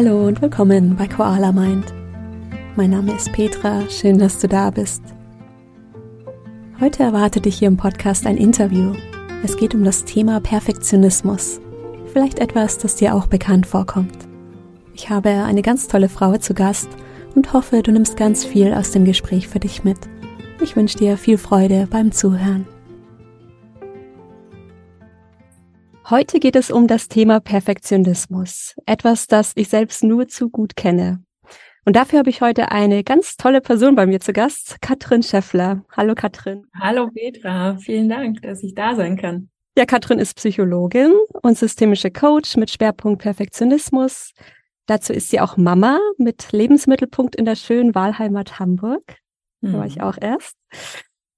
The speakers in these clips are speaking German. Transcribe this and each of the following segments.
Hallo und willkommen bei Koala Mind. Mein Name ist Petra, schön, dass du da bist. Heute erwartet dich hier im Podcast ein Interview. Es geht um das Thema Perfektionismus. Vielleicht etwas, das dir auch bekannt vorkommt. Ich habe eine ganz tolle Frau zu Gast und hoffe, du nimmst ganz viel aus dem Gespräch für dich mit. Ich wünsche dir viel Freude beim Zuhören. Heute geht es um das Thema Perfektionismus. Etwas, das ich selbst nur zu gut kenne. Und dafür habe ich heute eine ganz tolle Person bei mir zu Gast, Katrin Scheffler. Hallo Katrin. Hallo Petra, vielen Dank, dass ich da sein kann. Ja, Katrin ist Psychologin und systemische Coach mit Schwerpunkt Perfektionismus. Dazu ist sie auch Mama mit Lebensmittelpunkt in der schönen Wahlheimat Hamburg. Da war ich mhm. auch erst.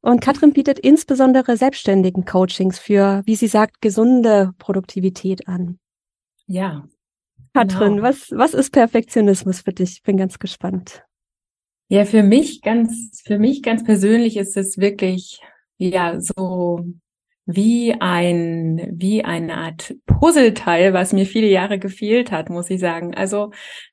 Und Katrin bietet insbesondere selbstständigen Coachings für, wie sie sagt, gesunde Produktivität an. Ja. Katrin, genau. was, was ist Perfektionismus für dich? Bin ganz gespannt. Ja, für mich ganz, für mich ganz persönlich ist es wirklich, ja, so wie ein, wie eine Art Puzzleteil, was mir viele Jahre gefehlt hat, muss ich sagen. Also,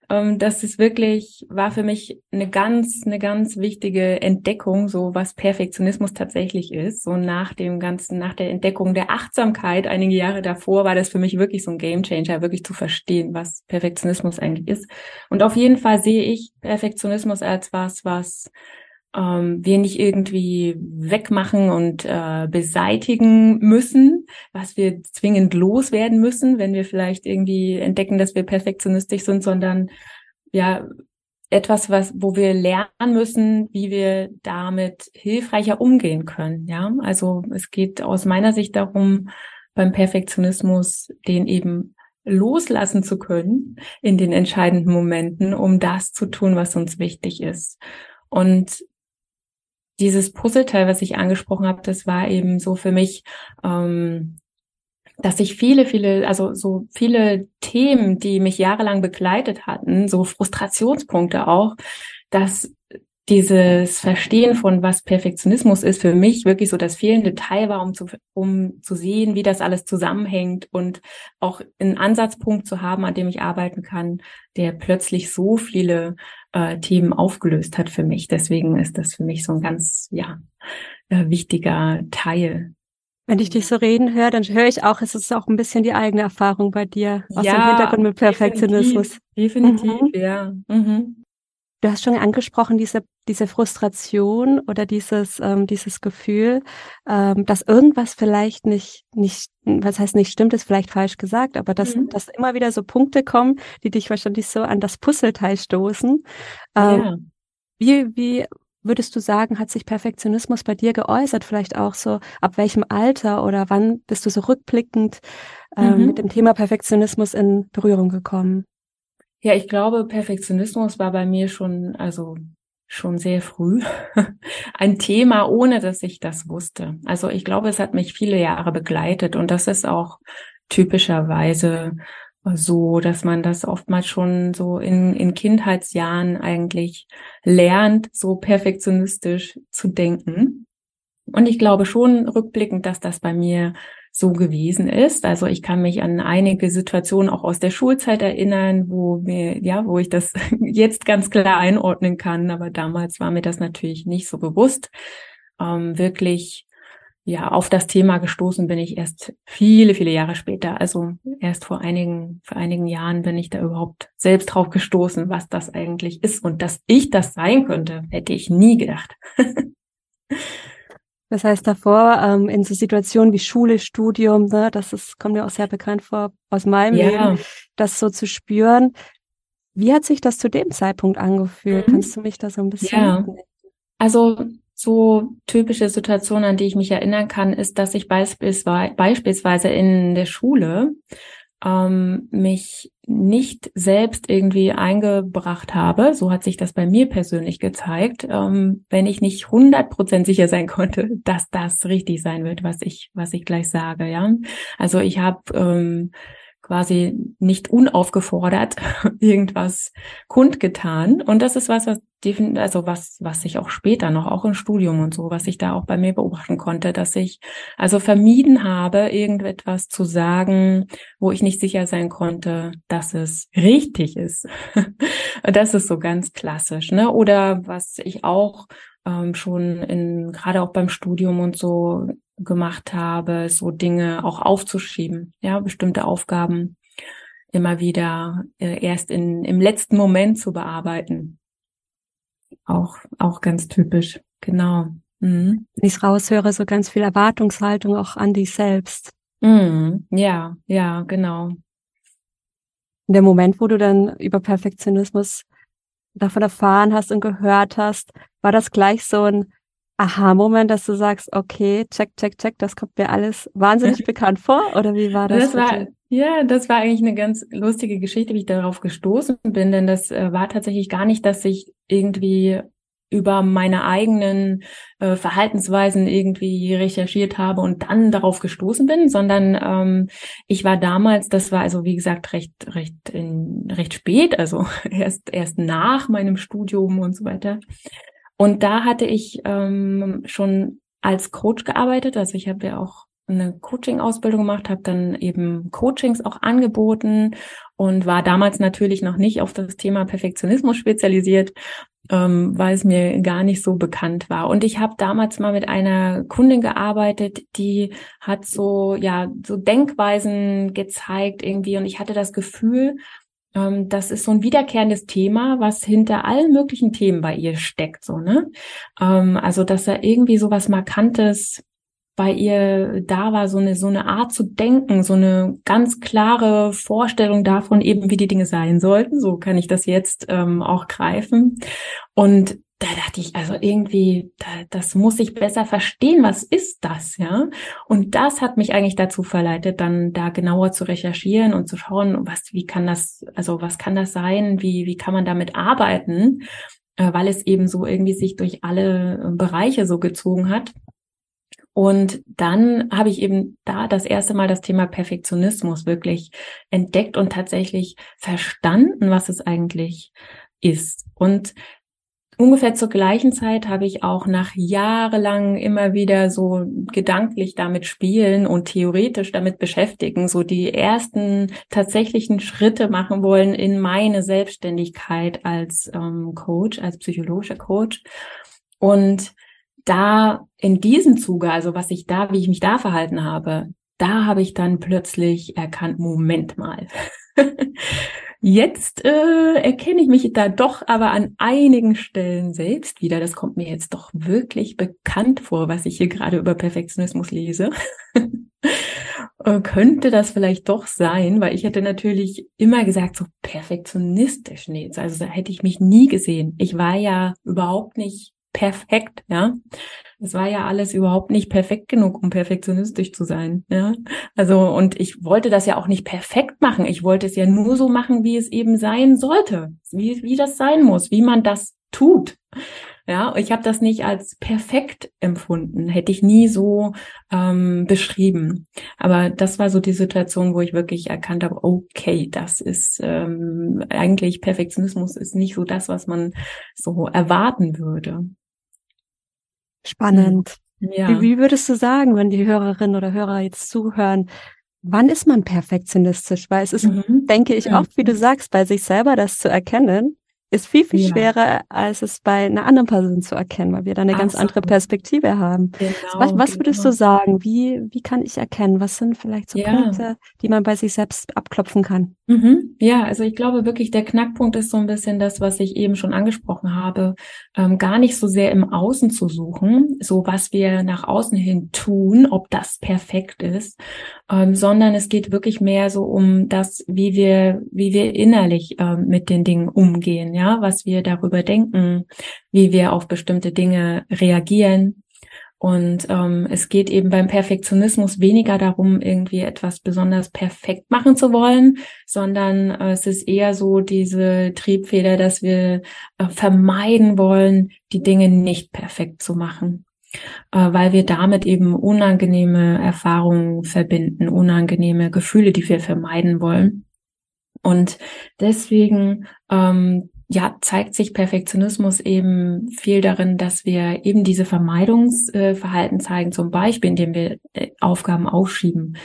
ähm, das ist wirklich, war für mich eine ganz, eine ganz wichtige Entdeckung, so was Perfektionismus tatsächlich ist. So nach dem ganzen, nach der Entdeckung der Achtsamkeit einige Jahre davor war das für mich wirklich so ein Gamechanger, wirklich zu verstehen, was Perfektionismus eigentlich ist. Und auf jeden Fall sehe ich Perfektionismus als was, was ähm, wir nicht irgendwie wegmachen und äh, beseitigen müssen, was wir zwingend loswerden müssen, wenn wir vielleicht irgendwie entdecken, dass wir perfektionistisch sind, sondern ja etwas, was, wo wir lernen müssen, wie wir damit hilfreicher umgehen können. Ja, also es geht aus meiner Sicht darum, beim Perfektionismus den eben loslassen zu können in den entscheidenden Momenten, um das zu tun, was uns wichtig ist. Und dieses Puzzleteil, was ich angesprochen habe, das war eben so für mich, ähm, dass ich viele, viele, also so viele Themen, die mich jahrelang begleitet hatten, so Frustrationspunkte auch, dass dieses Verstehen von was Perfektionismus ist für mich wirklich so das fehlende Teil war, um zu, um zu sehen, wie das alles zusammenhängt und auch einen Ansatzpunkt zu haben, an dem ich arbeiten kann, der plötzlich so viele äh, Themen aufgelöst hat für mich. Deswegen ist das für mich so ein ganz, ja, äh, wichtiger Teil. Wenn ich dich so reden höre, dann höre ich auch, es ist auch ein bisschen die eigene Erfahrung bei dir aus ja, dem Hintergrund mit Perfektionismus. Definitiv, definitiv mhm. ja. Mhm. Du hast schon angesprochen, diese, diese Frustration oder dieses, ähm, dieses Gefühl, ähm, dass irgendwas vielleicht nicht, nicht, was heißt nicht stimmt, ist vielleicht falsch gesagt, aber dass, mhm. dass immer wieder so Punkte kommen, die dich wahrscheinlich so an das Puzzleteil stoßen. Ähm, ja. Wie, wie würdest du sagen, hat sich Perfektionismus bei dir geäußert? Vielleicht auch so, ab welchem Alter oder wann bist du so rückblickend ähm, mhm. mit dem Thema Perfektionismus in Berührung gekommen? Ja, ich glaube, Perfektionismus war bei mir schon, also schon sehr früh ein Thema, ohne dass ich das wusste. Also ich glaube, es hat mich viele Jahre begleitet und das ist auch typischerweise so, dass man das oftmals schon so in, in Kindheitsjahren eigentlich lernt, so perfektionistisch zu denken. Und ich glaube schon rückblickend, dass das bei mir so gewesen ist. Also ich kann mich an einige Situationen auch aus der Schulzeit erinnern, wo mir, ja, wo ich das jetzt ganz klar einordnen kann. Aber damals war mir das natürlich nicht so bewusst. Ähm, wirklich, ja, auf das Thema gestoßen bin ich erst viele, viele Jahre später. Also erst vor einigen, vor einigen Jahren bin ich da überhaupt selbst drauf gestoßen, was das eigentlich ist. Und dass ich das sein könnte, hätte ich nie gedacht. Das heißt davor, ähm, in so Situationen wie Schule, Studium, ne, das ist, kommt mir auch sehr bekannt vor aus meinem ja. Leben, das so zu spüren. Wie hat sich das zu dem Zeitpunkt angefühlt? Mhm. Kannst du mich da so ein bisschen? Ja. Also so typische Situation, an die ich mich erinnern kann, ist, dass ich beispielsweise in der Schule ähm, mich nicht selbst irgendwie eingebracht habe, so hat sich das bei mir persönlich gezeigt, ähm, wenn ich nicht hundert Prozent sicher sein konnte, dass das richtig sein wird, was ich, was ich gleich sage, ja. Also ich habe ähm, quasi nicht unaufgefordert irgendwas kundgetan. Und das ist was, was also was, was ich auch später noch, auch im Studium und so, was ich da auch bei mir beobachten konnte, dass ich also vermieden habe, irgendetwas zu sagen, wo ich nicht sicher sein konnte, dass es richtig ist. das ist so ganz klassisch, ne? Oder was ich auch ähm, schon in, gerade auch beim Studium und so gemacht habe, so Dinge auch aufzuschieben, ja, bestimmte Aufgaben immer wieder äh, erst in, im letzten Moment zu bearbeiten. Auch, auch ganz typisch, genau. Mhm. Wenn ich raushöre, so ganz viel Erwartungshaltung auch an dich selbst. Mhm. Ja, ja, genau. In dem Moment, wo du dann über Perfektionismus davon erfahren hast und gehört hast, war das gleich so ein Aha-Moment, dass du sagst, okay, check, check, check, das kommt mir alles wahnsinnig bekannt vor? Oder wie war das? das war, ja, das war eigentlich eine ganz lustige Geschichte, wie ich darauf gestoßen bin, denn das äh, war tatsächlich gar nicht, dass ich irgendwie über meine eigenen äh, Verhaltensweisen irgendwie recherchiert habe und dann darauf gestoßen bin, sondern ähm, ich war damals, das war also wie gesagt recht recht in, recht spät, also erst erst nach meinem Studium und so weiter. Und da hatte ich ähm, schon als Coach gearbeitet, also ich habe ja auch eine Coaching-Ausbildung gemacht, habe dann eben Coachings auch angeboten und war damals natürlich noch nicht auf das Thema Perfektionismus spezialisiert, ähm, weil es mir gar nicht so bekannt war. Und ich habe damals mal mit einer Kundin gearbeitet, die hat so ja so Denkweisen gezeigt irgendwie und ich hatte das Gefühl, das ist so ein wiederkehrendes Thema, was hinter allen möglichen Themen bei ihr steckt, so ne. Ähm, also dass da irgendwie so was Markantes bei ihr da war, so eine, so eine Art zu denken, so eine ganz klare Vorstellung davon eben, wie die Dinge sein sollten. So kann ich das jetzt ähm, auch greifen. Und da dachte ich, also irgendwie, da, das muss ich besser verstehen. Was ist das, ja? Und das hat mich eigentlich dazu verleitet, dann da genauer zu recherchieren und zu schauen, was, wie kann das, also was kann das sein? Wie, wie kann man damit arbeiten? Äh, weil es eben so irgendwie sich durch alle Bereiche so gezogen hat. Und dann habe ich eben da das erste Mal das Thema Perfektionismus wirklich entdeckt und tatsächlich verstanden, was es eigentlich ist. Und ungefähr zur gleichen Zeit habe ich auch nach jahrelang immer wieder so gedanklich damit spielen und theoretisch damit beschäftigen, so die ersten tatsächlichen Schritte machen wollen in meine Selbstständigkeit als ähm, Coach, als psychologischer Coach. Und da in diesem Zuge, also was ich da, wie ich mich da verhalten habe, da habe ich dann plötzlich erkannt, Moment mal. Jetzt äh, erkenne ich mich da doch aber an einigen Stellen selbst wieder. Das kommt mir jetzt doch wirklich bekannt vor, was ich hier gerade über Perfektionismus lese. äh, könnte das vielleicht doch sein, weil ich hätte natürlich immer gesagt, so perfektionistisch, nee, also da hätte ich mich nie gesehen. Ich war ja überhaupt nicht perfekt, ja. Es war ja alles überhaupt nicht perfekt genug, um perfektionistisch zu sein, ja. Also, und ich wollte das ja auch nicht perfekt machen. Ich wollte es ja nur so machen, wie es eben sein sollte, wie, wie das sein muss, wie man das tut. Ja, ich habe das nicht als perfekt empfunden, hätte ich nie so ähm, beschrieben. Aber das war so die Situation, wo ich wirklich erkannt habe, okay, das ist ähm, eigentlich Perfektionismus ist nicht so das, was man so erwarten würde. Spannend. Ja. Wie, wie würdest du sagen, wenn die Hörerinnen oder Hörer jetzt zuhören, wann ist man perfektionistisch? Weil es ist, mhm. denke ich, oft, wie du sagst, bei sich selber das zu erkennen, ist viel, viel ja. schwerer, als es bei einer anderen Person zu erkennen, weil wir da eine Absolut. ganz andere Perspektive haben. Genau, was, was würdest genau. du sagen? Wie, wie kann ich erkennen? Was sind vielleicht so ja. Punkte, die man bei sich selbst abklopfen kann? Mhm. Ja, also ich glaube wirklich, der Knackpunkt ist so ein bisschen das, was ich eben schon angesprochen habe, ähm, gar nicht so sehr im Außen zu suchen, so was wir nach außen hin tun, ob das perfekt ist, ähm, sondern es geht wirklich mehr so um das, wie wir, wie wir innerlich ähm, mit den Dingen umgehen ja, was wir darüber denken, wie wir auf bestimmte Dinge reagieren. Und ähm, es geht eben beim Perfektionismus weniger darum, irgendwie etwas besonders perfekt machen zu wollen, sondern äh, es ist eher so diese Triebfeder, dass wir äh, vermeiden wollen, die Dinge nicht perfekt zu machen. äh, weil wir damit eben unangenehme Erfahrungen verbinden, unangenehme Gefühle, die wir vermeiden wollen. Und deswegen ähm, ja, zeigt sich Perfektionismus eben viel darin, dass wir eben diese Vermeidungsverhalten zeigen, zum Beispiel, indem wir äh, Aufgaben aufschieben,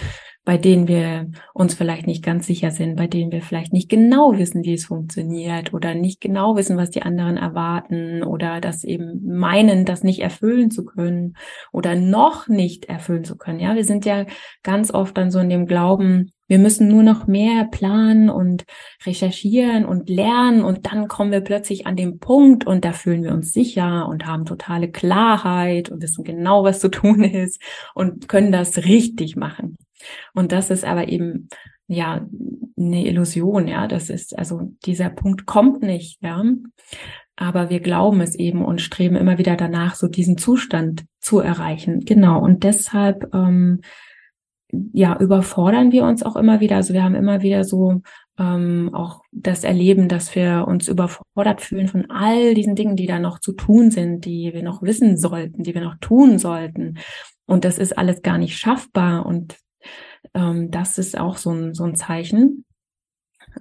bei denen wir uns vielleicht nicht ganz sicher sind, bei denen wir vielleicht nicht genau wissen, wie es funktioniert oder nicht genau wissen, was die anderen erwarten oder das eben meinen, das nicht erfüllen zu können oder noch nicht erfüllen zu können. Ja, wir sind ja ganz oft dann so in dem Glauben, wir müssen nur noch mehr planen und recherchieren und lernen und dann kommen wir plötzlich an den Punkt und da fühlen wir uns sicher und haben totale Klarheit und wissen genau, was zu tun ist und können das richtig machen. Und das ist aber eben ja eine Illusion, ja, das ist also dieser Punkt kommt nicht, ja. Aber wir glauben es eben und streben immer wieder danach, so diesen Zustand zu erreichen. Genau. Und deshalb ähm, ja, überfordern wir uns auch immer wieder. Also wir haben immer wieder so ähm, auch das Erleben, dass wir uns überfordert fühlen von all diesen Dingen, die da noch zu tun sind, die wir noch wissen sollten, die wir noch tun sollten. Und das ist alles gar nicht schaffbar. Und ähm, das ist auch so ein, so ein Zeichen.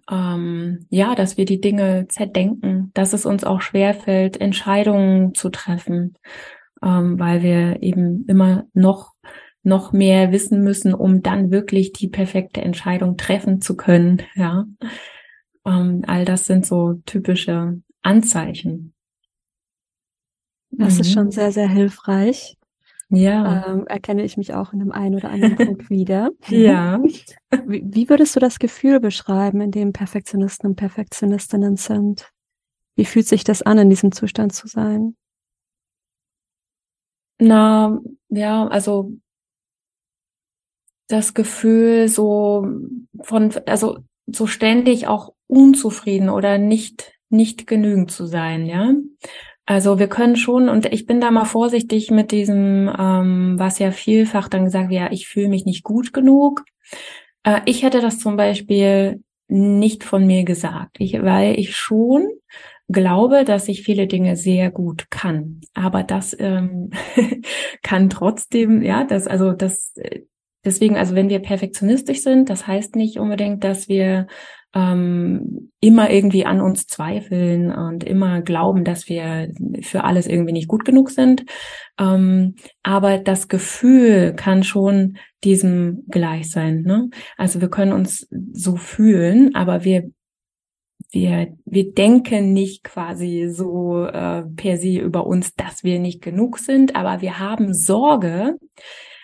Ähm, ja, dass wir die Dinge zerdenken, dass es uns auch schwerfällt, Entscheidungen zu treffen, ähm, weil wir eben immer noch noch mehr wissen müssen, um dann wirklich die perfekte Entscheidung treffen zu können. Ja, ähm, all das sind so typische Anzeichen. Das mhm. ist schon sehr, sehr hilfreich. Ja. Ähm, erkenne ich mich auch in dem einen oder anderen Punkt wieder. Ja. Wie, wie würdest du das Gefühl beschreiben, in dem Perfektionisten und Perfektionistinnen sind? Wie fühlt sich das an, in diesem Zustand zu sein? Na, ja, also das Gefühl so von, also so ständig auch unzufrieden oder nicht, nicht genügend zu sein, ja. Also wir können schon, und ich bin da mal vorsichtig mit diesem, ähm, was ja vielfach dann gesagt wird, ja, ich fühle mich nicht gut genug. Äh, ich hätte das zum Beispiel nicht von mir gesagt, ich, weil ich schon glaube, dass ich viele Dinge sehr gut kann. Aber das ähm, kann trotzdem, ja, das, also das äh, Deswegen, also wenn wir perfektionistisch sind, das heißt nicht unbedingt, dass wir ähm, immer irgendwie an uns zweifeln und immer glauben, dass wir für alles irgendwie nicht gut genug sind. Ähm, aber das Gefühl kann schon diesem gleich sein. Ne? Also wir können uns so fühlen, aber wir wir, wir denken nicht quasi so äh, per se über uns, dass wir nicht genug sind, aber wir haben Sorge,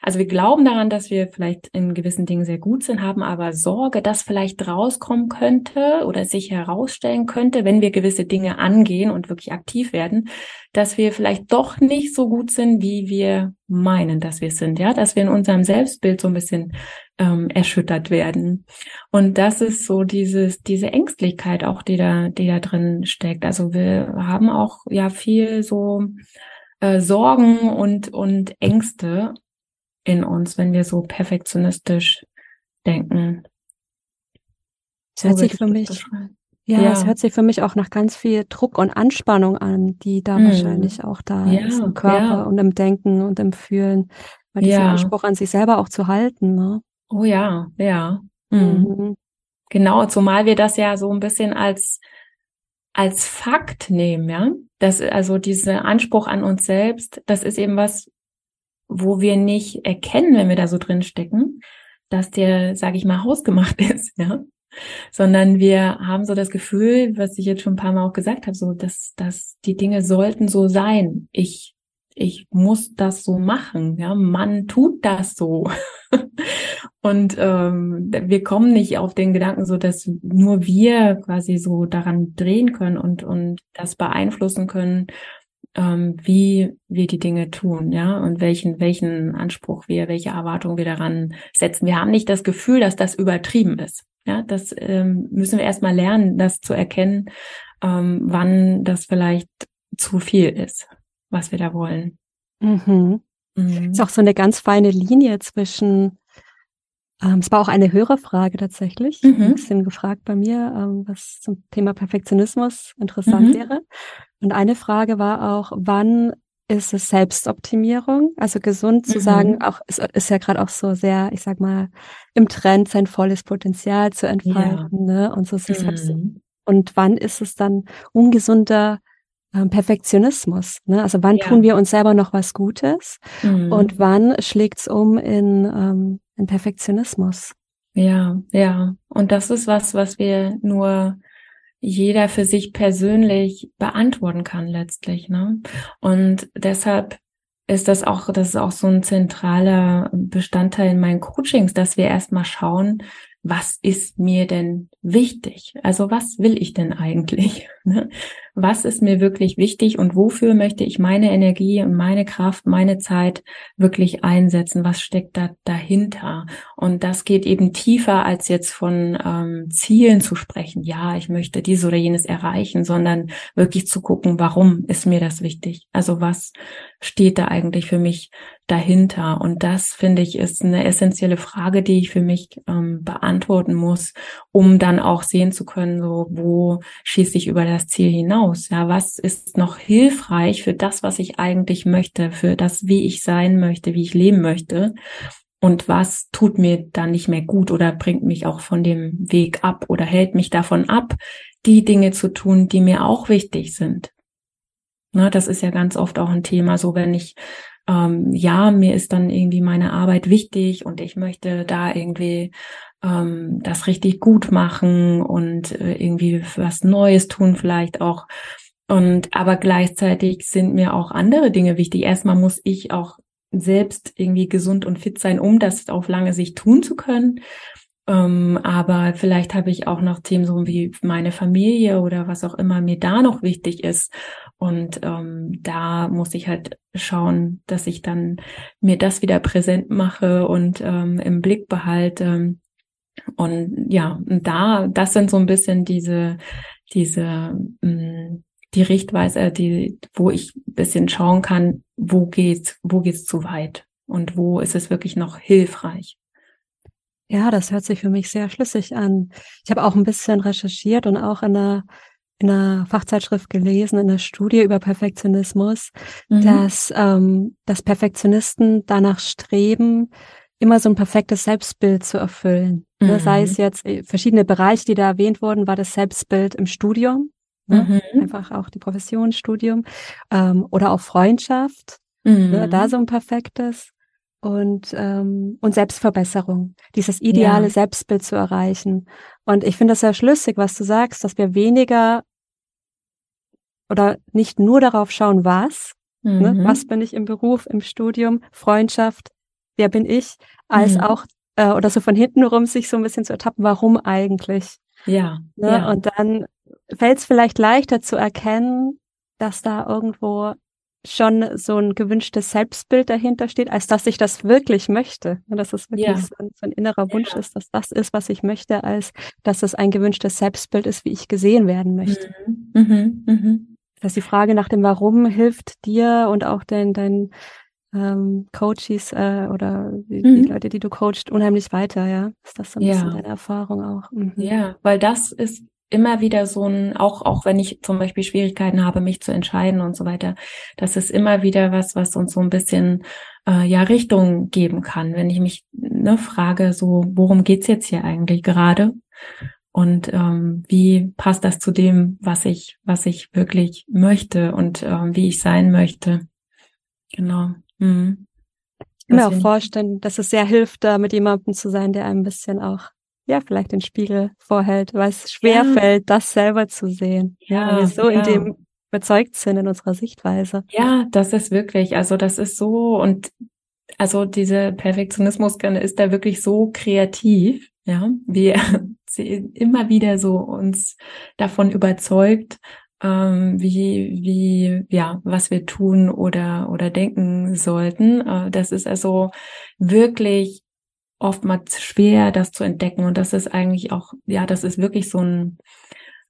also wir glauben daran, dass wir vielleicht in gewissen Dingen sehr gut sind, haben aber Sorge, dass vielleicht rauskommen könnte oder sich herausstellen könnte, wenn wir gewisse Dinge angehen und wirklich aktiv werden, dass wir vielleicht doch nicht so gut sind, wie wir meinen, dass wir sind, ja, dass wir in unserem Selbstbild so ein bisschen ähm, erschüttert werden. Und das ist so dieses, diese Ängstlichkeit auch, die da, die da drin steckt. Also wir haben auch ja viel so äh, Sorgen und, und Ängste in uns, wenn wir so perfektionistisch denken. Es hört sich für mich, ja, ja, es hört sich für mich auch nach ganz viel Druck und Anspannung an, die da hm. wahrscheinlich auch da ja, ist im Körper ja. und im Denken und im Fühlen, weil diesen Anspruch an sich selber auch zu halten, ne? Oh ja, ja. Mhm. Mhm. Genau, zumal wir das ja so ein bisschen als als Fakt nehmen, ja. Das also dieser Anspruch an uns selbst, das ist eben was, wo wir nicht erkennen, wenn wir da so drin stecken, dass der, sage ich mal, hausgemacht ist, ja. Sondern wir haben so das Gefühl, was ich jetzt schon ein paar Mal auch gesagt habe, so dass, dass die Dinge sollten so sein. Ich, ich muss das so machen, ja. Man tut das so. Und ähm, wir kommen nicht auf den Gedanken, so dass nur wir quasi so daran drehen können und und das beeinflussen können, ähm, wie wir die Dinge tun, ja, und welchen, welchen Anspruch wir, welche Erwartung wir daran setzen. Wir haben nicht das Gefühl, dass das übertrieben ist. Ja, das ähm, müssen wir erstmal lernen, das zu erkennen, ähm, wann das vielleicht zu viel ist, was wir da wollen. Mhm. Mhm. Ist auch so eine ganz feine Linie zwischen ähm, es war auch eine Hörerfrage tatsächlich, mhm. ein bisschen gefragt bei mir, ähm, was zum Thema Perfektionismus interessant mhm. wäre. Und eine Frage war auch, wann ist es Selbstoptimierung, also gesund zu mhm. sagen, auch ist, ist ja gerade auch so sehr, ich sag mal, im Trend sein volles Potenzial zu entfalten, ja. ne? Und so sich mhm. selbst. Und wann ist es dann ungesunder ähm, Perfektionismus? Ne? Also wann ja. tun wir uns selber noch was Gutes mhm. und wann schlägt's um in, ähm, in Perfektionismus? Ja, ja. Und das ist was, was wir nur jeder für sich persönlich beantworten kann letztlich. Ne? Und deshalb ist das auch, das ist auch so ein zentraler Bestandteil in meinen Coachings, dass wir erstmal schauen, was ist mir denn wichtig? Also was will ich denn eigentlich? Ne? Was ist mir wirklich wichtig und wofür möchte ich meine Energie und meine Kraft, meine Zeit wirklich einsetzen? Was steckt da dahinter? Und das geht eben tiefer als jetzt von ähm, Zielen zu sprechen. Ja, ich möchte dies oder jenes erreichen, sondern wirklich zu gucken, warum ist mir das wichtig? Also was steht da eigentlich für mich dahinter? Und das finde ich ist eine essentielle Frage, die ich für mich ähm, beantworten muss, um dann auch sehen zu können, so wo schieße ich über das Ziel hinaus? Ja, was ist noch hilfreich für das, was ich eigentlich möchte, für das, wie ich sein möchte, wie ich leben möchte? Und was tut mir dann nicht mehr gut oder bringt mich auch von dem Weg ab oder hält mich davon ab, die Dinge zu tun, die mir auch wichtig sind? Ne, das ist ja ganz oft auch ein Thema, so wenn ich ähm, ja, mir ist dann irgendwie meine Arbeit wichtig und ich möchte da irgendwie ähm, das richtig gut machen und äh, irgendwie was Neues tun vielleicht auch. Und aber gleichzeitig sind mir auch andere Dinge wichtig. Erstmal muss ich auch selbst irgendwie gesund und fit sein, um das auf lange Sicht tun zu können. Ähm, aber vielleicht habe ich auch noch Themen so wie meine Familie oder was auch immer mir da noch wichtig ist. Und ähm, da muss ich halt schauen, dass ich dann mir das wieder präsent mache und ähm, im Blick behalte. Und ja, da, das sind so ein bisschen diese, diese, mh, mm, die Richtweise, die, wo ich ein bisschen schauen kann, wo geht's, wo geht's zu weit und wo ist es wirklich noch hilfreich. Ja, das hört sich für mich sehr schlüssig an. Ich habe auch ein bisschen recherchiert und auch in einer, in einer Fachzeitschrift gelesen, in einer Studie über Perfektionismus, mhm. dass, ähm, dass Perfektionisten danach streben, immer so ein perfektes Selbstbild zu erfüllen. Ne, mhm. Sei es jetzt äh, verschiedene Bereiche, die da erwähnt wurden, war das Selbstbild im Studium, ne? mhm. einfach auch die Professionsstudium ähm, oder auch Freundschaft, mhm. ne? da so ein perfektes und, ähm, und Selbstverbesserung, dieses ideale ja. Selbstbild zu erreichen. Und ich finde das sehr schlüssig, was du sagst, dass wir weniger oder nicht nur darauf schauen, was, ne? mhm. ne, was bin ich im Beruf, im Studium, Freundschaft, wer bin ich, als mhm. auch äh, oder so von hinten rum sich so ein bisschen zu ertappen, warum eigentlich. Ja. Ne? ja. Und dann fällt es vielleicht leichter zu erkennen, dass da irgendwo schon so ein gewünschtes Selbstbild dahinter steht, als dass ich das wirklich möchte. Dass es wirklich ja. so, ein, so, ein, innerer Wunsch ja. ist, dass das ist, was ich möchte, als dass es ein gewünschtes Selbstbild ist, wie ich gesehen werden möchte. Mhm. Mhm. Mhm. Dass die Frage nach dem Warum hilft dir und auch den, dein ähm, Coaches äh, oder die, die, mhm. Leute, die du coachst, unheimlich weiter, ja? Ist das so ein ja. bisschen deine Erfahrung auch? Mhm. Ja, weil das ist immer wieder so ein, auch, auch wenn ich zum Beispiel Schwierigkeiten habe, mich zu entscheiden und so weiter, das ist immer wieder was, was uns so ein bisschen äh, ja Richtung geben kann. Wenn ich mich ne, frage, so, worum geht's jetzt hier eigentlich gerade? Und ähm, wie passt das zu dem, was ich, was ich wirklich möchte und ähm, wie ich sein möchte? Genau. Mhm. Ich kann mir auch vorstellen, dass es sehr hilft, da mit jemandem zu sein, der ein bisschen auch ja, vielleicht den Spiegel vorhält, weil es schwer ja. fällt, das selber zu sehen. Ja, weil wir so ja. in dem überzeugt sind in unserer Sichtweise. Ja, das ist wirklich, also das ist so und also diese Perfektionismus ist da wirklich so kreativ, ja, wie sie immer wieder so uns davon überzeugt, ähm, wie, wie, ja, was wir tun oder, oder denken sollten. Äh, das ist also wirklich oftmals schwer, das zu entdecken. Und das ist eigentlich auch, ja, das ist wirklich so ein,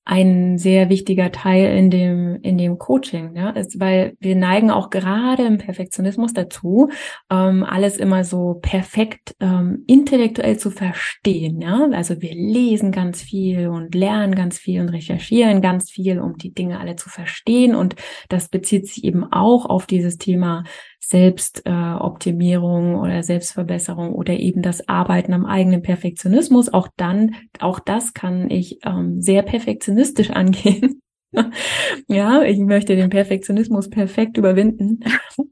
ein sehr wichtiger Teil in dem in dem Coaching, ja, ist, weil wir neigen auch gerade im Perfektionismus dazu, ähm, alles immer so perfekt ähm, intellektuell zu verstehen, ja. Also wir lesen ganz viel und lernen ganz viel und recherchieren ganz viel, um die Dinge alle zu verstehen und das bezieht sich eben auch auf dieses Thema Selbstoptimierung äh, oder Selbstverbesserung oder eben das Arbeiten am eigenen Perfektionismus. Auch dann, auch das kann ich ähm, sehr perfektionistisch angehen. ja, ich möchte den Perfektionismus perfekt überwinden.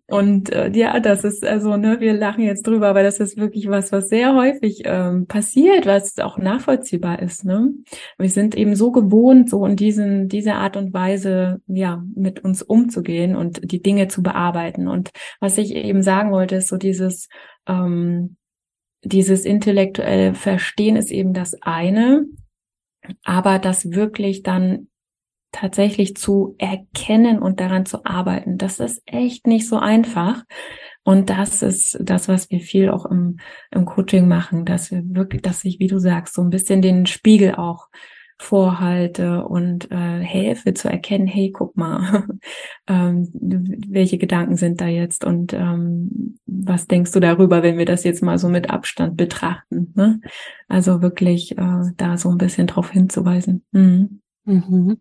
Und äh, ja, das ist also, ne, wir lachen jetzt drüber, aber das ist wirklich was, was sehr häufig ähm, passiert, was auch nachvollziehbar ist. Ne? Wir sind eben so gewohnt, so in diesen, dieser Art und Weise, ja, mit uns umzugehen und die Dinge zu bearbeiten. Und was ich eben sagen wollte, ist so dieses, ähm, dieses intellektuelle Verstehen ist eben das eine, aber das wirklich dann tatsächlich zu erkennen und daran zu arbeiten. Das ist echt nicht so einfach. Und das ist das, was wir viel auch im, im Coaching machen, dass wir wirklich, dass ich, wie du sagst, so ein bisschen den Spiegel auch vorhalte und äh, helfe zu erkennen, hey, guck mal, ähm, welche Gedanken sind da jetzt und ähm, was denkst du darüber, wenn wir das jetzt mal so mit Abstand betrachten? Ne? Also wirklich äh, da so ein bisschen drauf hinzuweisen. Mhm. Mhm.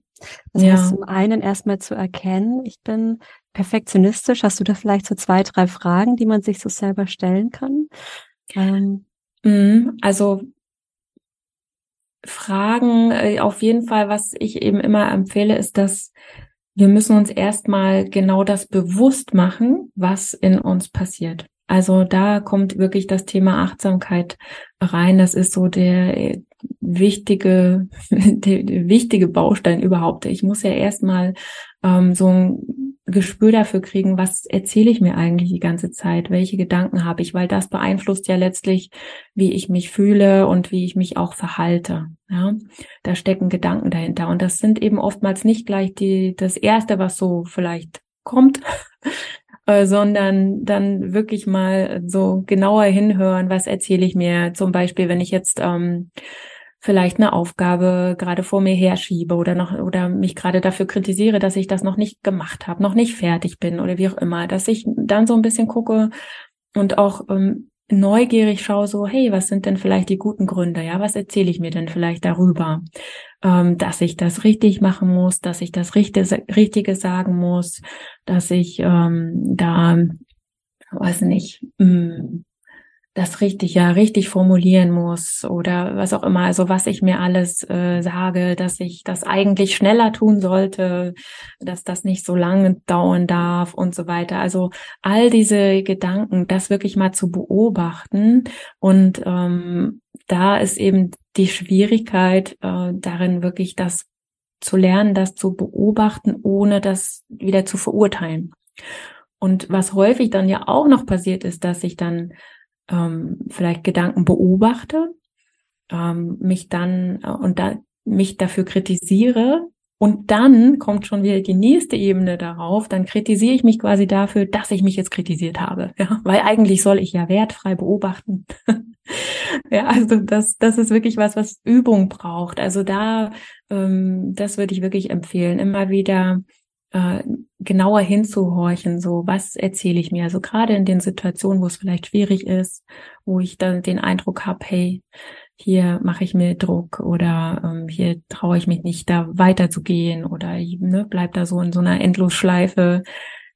Das ja. heißt, zum einen erstmal zu erkennen, ich bin perfektionistisch. Hast du da vielleicht so zwei, drei Fragen, die man sich so selber stellen kann? Ähm. Mhm. Also Fragen, äh, auf jeden Fall, was ich eben immer empfehle, ist, dass wir müssen uns erstmal genau das bewusst machen, was in uns passiert. Also da kommt wirklich das Thema Achtsamkeit rein. Das ist so der wichtige, wichtige Baustein überhaupt. Ich muss ja erstmal ähm, so ein Gespür dafür kriegen, was erzähle ich mir eigentlich die ganze Zeit, welche Gedanken habe ich, weil das beeinflusst ja letztlich, wie ich mich fühle und wie ich mich auch verhalte. Ja, da stecken Gedanken dahinter und das sind eben oftmals nicht gleich die das erste, was so vielleicht kommt, äh, sondern dann wirklich mal so genauer hinhören, was erzähle ich mir. Zum Beispiel, wenn ich jetzt ähm, vielleicht eine Aufgabe gerade vor mir herschiebe oder noch oder mich gerade dafür kritisiere, dass ich das noch nicht gemacht habe, noch nicht fertig bin oder wie auch immer, dass ich dann so ein bisschen gucke und auch ähm, neugierig schaue, so hey, was sind denn vielleicht die guten Gründe? Ja, was erzähle ich mir denn vielleicht darüber, ähm, dass ich das richtig machen muss, dass ich das Richtige, Richtige sagen muss, dass ich ähm, da weiß nicht, mh, mm, das richtig, ja, richtig formulieren muss oder was auch immer. Also was ich mir alles äh, sage, dass ich das eigentlich schneller tun sollte, dass das nicht so lange dauern darf und so weiter. Also all diese Gedanken, das wirklich mal zu beobachten und ähm, da ist eben die Schwierigkeit äh, darin, wirklich das zu lernen, das zu beobachten, ohne das wieder zu verurteilen. Und was häufig dann ja auch noch passiert ist, dass ich dann ähm, vielleicht Gedanken beobachte, ähm, mich dann äh, und da mich dafür kritisiere und dann kommt schon wieder die nächste Ebene darauf, dann kritisiere ich mich quasi dafür, dass ich mich jetzt kritisiert habe, ja, weil eigentlich soll ich ja wertfrei beobachten. ja, also das, das ist wirklich was, was Übung braucht. Also da, ähm, das würde ich wirklich empfehlen, immer wieder äh, genauer hinzuhorchen, so was erzähle ich mir. Also gerade in den Situationen, wo es vielleicht schwierig ist, wo ich dann den Eindruck habe, hey, hier mache ich mir Druck oder ähm, hier traue ich mich nicht, da weiterzugehen oder ne, bleib da so in so einer Endlosschleife,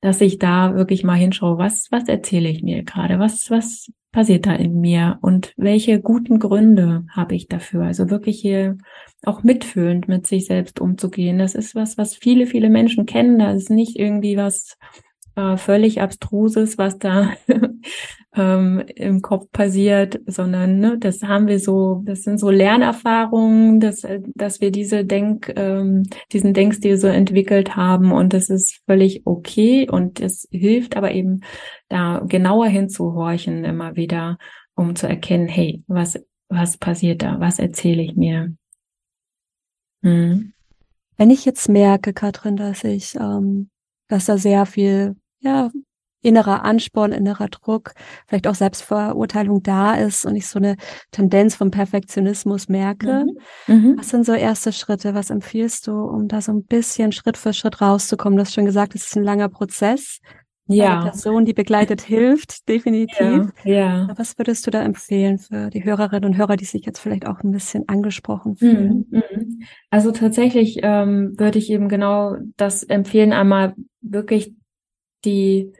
dass ich da wirklich mal hinschaue, was, was erzähle ich mir gerade, was, was passiert da in mir und welche guten Gründe habe ich dafür? Also wirklich hier auch mitfühlend mit sich selbst umzugehen. Das ist was, was viele, viele Menschen kennen. Das ist nicht irgendwie was äh, völlig Abstruses, was da ähm, im Kopf passiert, sondern ne, das haben wir so, das sind so Lernerfahrungen, dass, dass wir diese Denk, ähm, diesen Denkstil so entwickelt haben und das ist völlig okay und es hilft aber eben da genauer hinzuhorchen immer wieder, um zu erkennen, hey, was, was passiert da? Was erzähle ich mir? Mhm. Wenn ich jetzt merke, Katrin, dass ich, ähm, dass da sehr viel, ja, innerer Ansporn, innerer Druck, vielleicht auch Selbstverurteilung da ist und ich so eine Tendenz vom Perfektionismus merke. Mhm. Mhm. Was sind so erste Schritte? Was empfiehlst du, um da so ein bisschen Schritt für Schritt rauszukommen? Du hast schon gesagt, es ist ein langer Prozess. Ja. Eine Person, die begleitet, hilft, definitiv. Ja, ja. Was würdest du da empfehlen für die Hörerinnen und Hörer, die sich jetzt vielleicht auch ein bisschen angesprochen fühlen? Mhm. mhm. Also tatsächlich ähm, würde ich eben genau das empfehlen, einmal wirklich die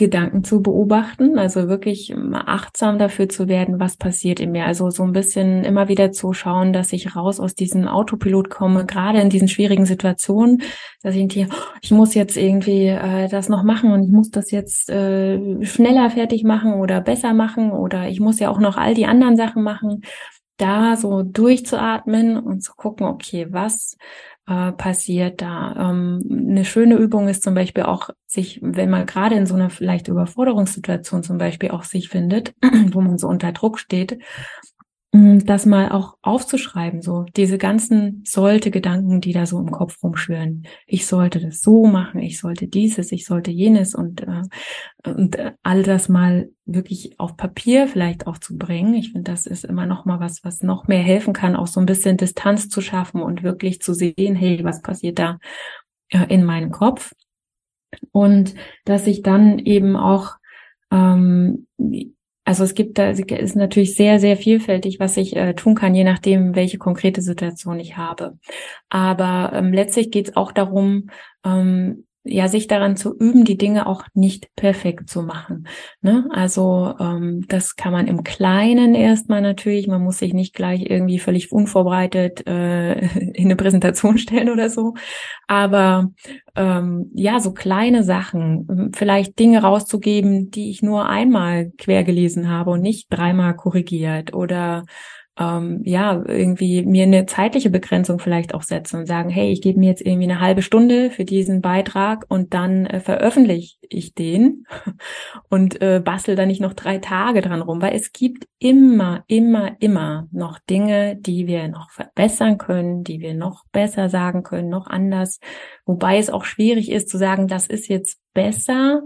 Gedanken zu beobachten, also wirklich achtsam dafür zu werden, was passiert in mir. Also so ein bisschen immer wieder zu schauen, dass ich raus aus diesem Autopilot komme, gerade in diesen schwierigen Situationen, dass ich denke, ich muss jetzt irgendwie äh, das noch machen und ich muss das jetzt äh, schneller fertig machen oder besser machen oder ich muss ja auch noch all die anderen Sachen machen. Da so durchzuatmen und zu gucken, okay, was äh, passiert da. Ähm, eine schöne Übung ist zum Beispiel auch, sich, wenn man gerade in so einer vielleicht Überforderungssituation zum Beispiel auch sich findet, wo man so unter Druck steht, das mal auch aufzuschreiben, so diese ganzen sollte Gedanken, die da so im Kopf rumschwirren. Ich sollte das so machen, ich sollte dieses, ich sollte jenes und äh, und äh, all das mal wirklich auf Papier vielleicht auch zu bringen. Ich finde, das ist immer noch mal was, was noch mehr helfen kann, auch so ein bisschen Distanz zu schaffen und wirklich zu sehen, hey, was passiert da äh, in meinem Kopf? Und dass ich dann eben auch ähm, also es gibt da ist natürlich sehr, sehr vielfältig, was ich äh, tun kann, je nachdem, welche konkrete Situation ich habe. Aber ähm, letztlich geht es auch darum, ähm, ja, sich daran zu üben, die Dinge auch nicht perfekt zu machen. Ne? Also ähm, das kann man im Kleinen erstmal natürlich. Man muss sich nicht gleich irgendwie völlig unvorbereitet äh, in eine Präsentation stellen oder so. Aber ähm, ja, so kleine Sachen, vielleicht Dinge rauszugeben, die ich nur einmal quer gelesen habe und nicht dreimal korrigiert oder ähm, ja, irgendwie mir eine zeitliche Begrenzung vielleicht auch setzen und sagen, hey, ich gebe mir jetzt irgendwie eine halbe Stunde für diesen Beitrag und dann äh, veröffentliche ich den und äh, bastel da nicht noch drei Tage dran rum, weil es gibt immer, immer, immer noch Dinge, die wir noch verbessern können, die wir noch besser sagen können, noch anders, wobei es auch schwierig ist zu sagen, das ist jetzt besser,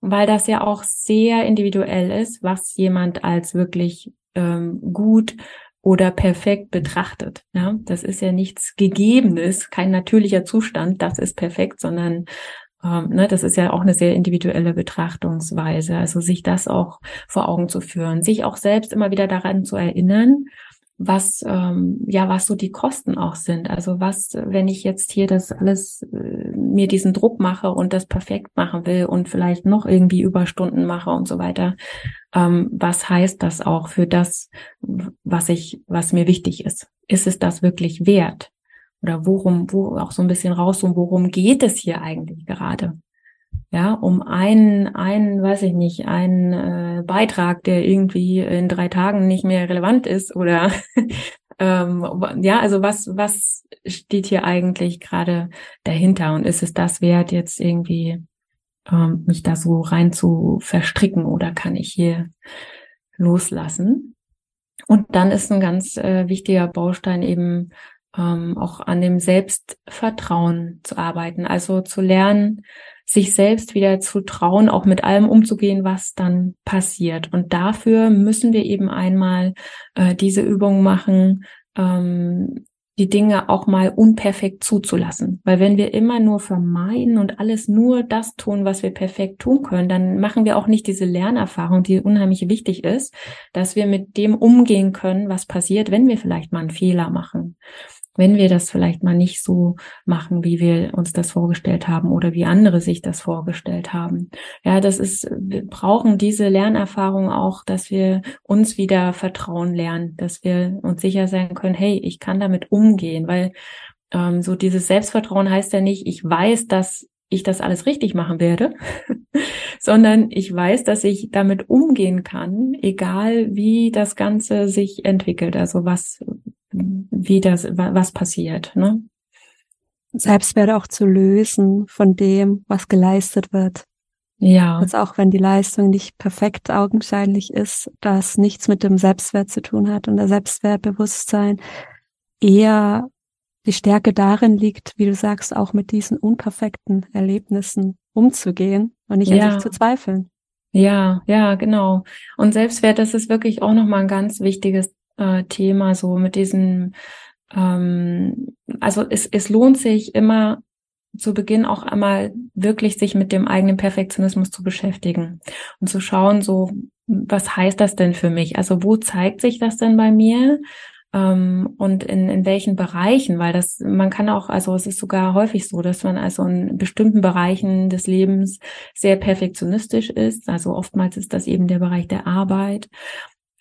weil das ja auch sehr individuell ist, was jemand als wirklich ähm, gut oder perfekt betrachtet. Ja, das ist ja nichts Gegebenes, kein natürlicher Zustand, das ist perfekt, sondern ähm, ne, das ist ja auch eine sehr individuelle Betrachtungsweise. Also sich das auch vor Augen zu führen, sich auch selbst immer wieder daran zu erinnern, was ähm, ja was so die Kosten auch sind. Also was, wenn ich jetzt hier das alles äh, mir diesen Druck mache und das perfekt machen will und vielleicht noch irgendwie Überstunden mache und so weiter, ähm, was heißt das auch für das, was ich, was mir wichtig ist? Ist es das wirklich wert? Oder worum, wo auch so ein bisschen raus, und worum geht es hier eigentlich gerade? Ja, um einen, einen, weiß ich nicht, einen äh, Beitrag, der irgendwie in drei Tagen nicht mehr relevant ist oder ähm, ja, also was, was steht hier eigentlich gerade dahinter und ist es das wert, jetzt irgendwie ähm, mich da so rein zu verstricken oder kann ich hier loslassen? Und dann ist ein ganz äh, wichtiger Baustein eben ähm, auch an dem Selbstvertrauen zu arbeiten, also zu lernen, sich selbst wieder zu trauen, auch mit allem umzugehen, was dann passiert. Und dafür müssen wir eben einmal äh, diese Übung machen, ähm, die Dinge auch mal unperfekt zuzulassen. Weil wenn wir immer nur vermeiden und alles nur das tun, was wir perfekt tun können, dann machen wir auch nicht diese Lernerfahrung, die unheimlich wichtig ist, dass wir mit dem umgehen können, was passiert, wenn wir vielleicht mal einen Fehler machen wenn wir das vielleicht mal nicht so machen, wie wir uns das vorgestellt haben oder wie andere sich das vorgestellt haben. Ja, das ist, wir brauchen diese Lernerfahrung auch, dass wir uns wieder vertrauen lernen, dass wir uns sicher sein können, hey, ich kann damit umgehen, weil ähm, so dieses Selbstvertrauen heißt ja nicht, ich weiß, dass ich das alles richtig machen werde, sondern ich weiß, dass ich damit umgehen kann, egal wie das Ganze sich entwickelt. Also was, wie das, was passiert. Ne? Selbstwert auch zu lösen von dem, was geleistet wird. Ja. Also auch wenn die Leistung nicht perfekt augenscheinlich ist, das nichts mit dem Selbstwert zu tun hat und der Selbstwertbewusstsein eher die Stärke darin liegt, wie du sagst, auch mit diesen unperfekten Erlebnissen umzugehen und nicht ja. an sich zu zweifeln. Ja, ja, genau. Und Selbstwert, das ist wirklich auch nochmal ein ganz wichtiges äh, Thema, so mit diesem, ähm, also es, es lohnt sich immer zu Beginn auch einmal wirklich sich mit dem eigenen Perfektionismus zu beschäftigen und zu schauen, so, was heißt das denn für mich? Also wo zeigt sich das denn bei mir? Ähm, und in, in welchen Bereichen, weil das, man kann auch, also es ist sogar häufig so, dass man also in bestimmten Bereichen des Lebens sehr perfektionistisch ist. Also oftmals ist das eben der Bereich der Arbeit.